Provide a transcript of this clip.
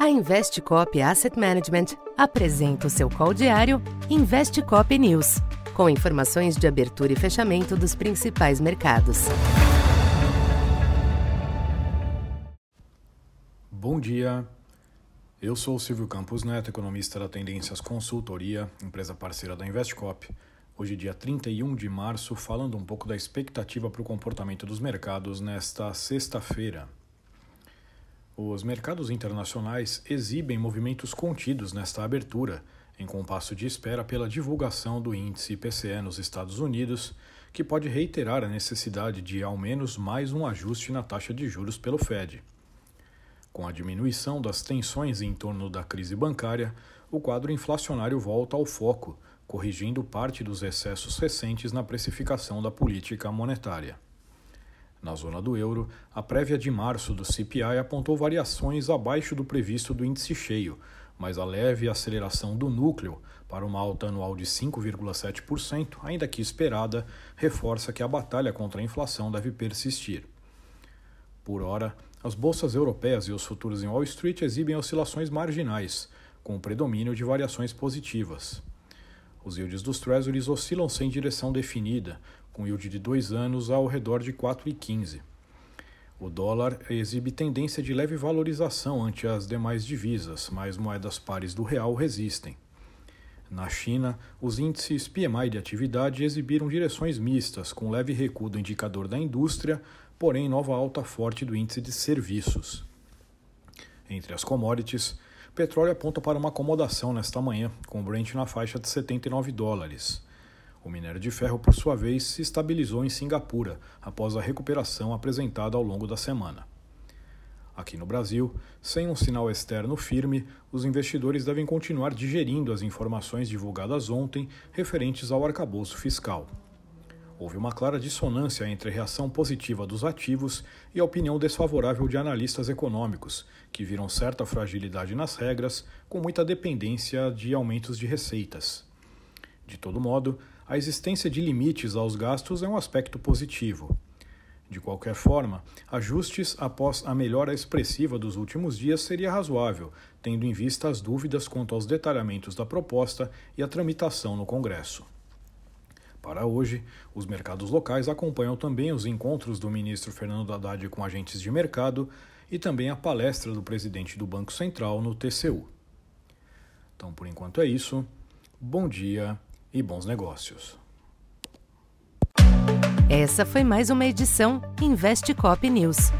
A Investcop Asset Management apresenta o seu call diário Investcop News, com informações de abertura e fechamento dos principais mercados. Bom dia. Eu sou o Silvio Campos Neto, economista da Tendências Consultoria, empresa parceira da Investcop. Hoje, dia 31 de março, falando um pouco da expectativa para o comportamento dos mercados nesta sexta-feira. Os mercados internacionais exibem movimentos contidos nesta abertura, em compasso de espera pela divulgação do índice IPCE nos Estados Unidos, que pode reiterar a necessidade de ao menos mais um ajuste na taxa de juros pelo Fed. Com a diminuição das tensões em torno da crise bancária, o quadro inflacionário volta ao foco, corrigindo parte dos excessos recentes na precificação da política monetária. Na zona do euro, a prévia de março do CPI apontou variações abaixo do previsto do índice cheio, mas a leve aceleração do núcleo para uma alta anual de 5,7%, ainda que esperada, reforça que a batalha contra a inflação deve persistir. Por hora, as bolsas europeias e os futuros em Wall Street exibem oscilações marginais, com o predomínio de variações positivas. Os yields dos Treasuries oscilam sem direção definida, com yield de dois anos ao redor de 4,15. O dólar exibe tendência de leve valorização ante as demais divisas, mas moedas pares do real resistem. Na China, os índices PMI de atividade exibiram direções mistas, com leve recuo do indicador da indústria, porém nova alta forte do índice de serviços. Entre as commodities, petróleo aponta para uma acomodação nesta manhã, com o Brent na faixa de 79 dólares. O minério de ferro, por sua vez, se estabilizou em Singapura após a recuperação apresentada ao longo da semana. Aqui no Brasil, sem um sinal externo firme, os investidores devem continuar digerindo as informações divulgadas ontem referentes ao arcabouço fiscal. Houve uma clara dissonância entre a reação positiva dos ativos e a opinião desfavorável de analistas econômicos, que viram certa fragilidade nas regras, com muita dependência de aumentos de receitas. De todo modo, a existência de limites aos gastos é um aspecto positivo. De qualquer forma, ajustes após a melhora expressiva dos últimos dias seria razoável, tendo em vista as dúvidas quanto aos detalhamentos da proposta e a tramitação no Congresso. Para hoje, os mercados locais acompanham também os encontros do ministro Fernando Haddad com agentes de mercado e também a palestra do presidente do Banco Central no TCU. Então, por enquanto é isso. Bom dia e bons negócios. Essa foi mais uma edição Investe Cop News.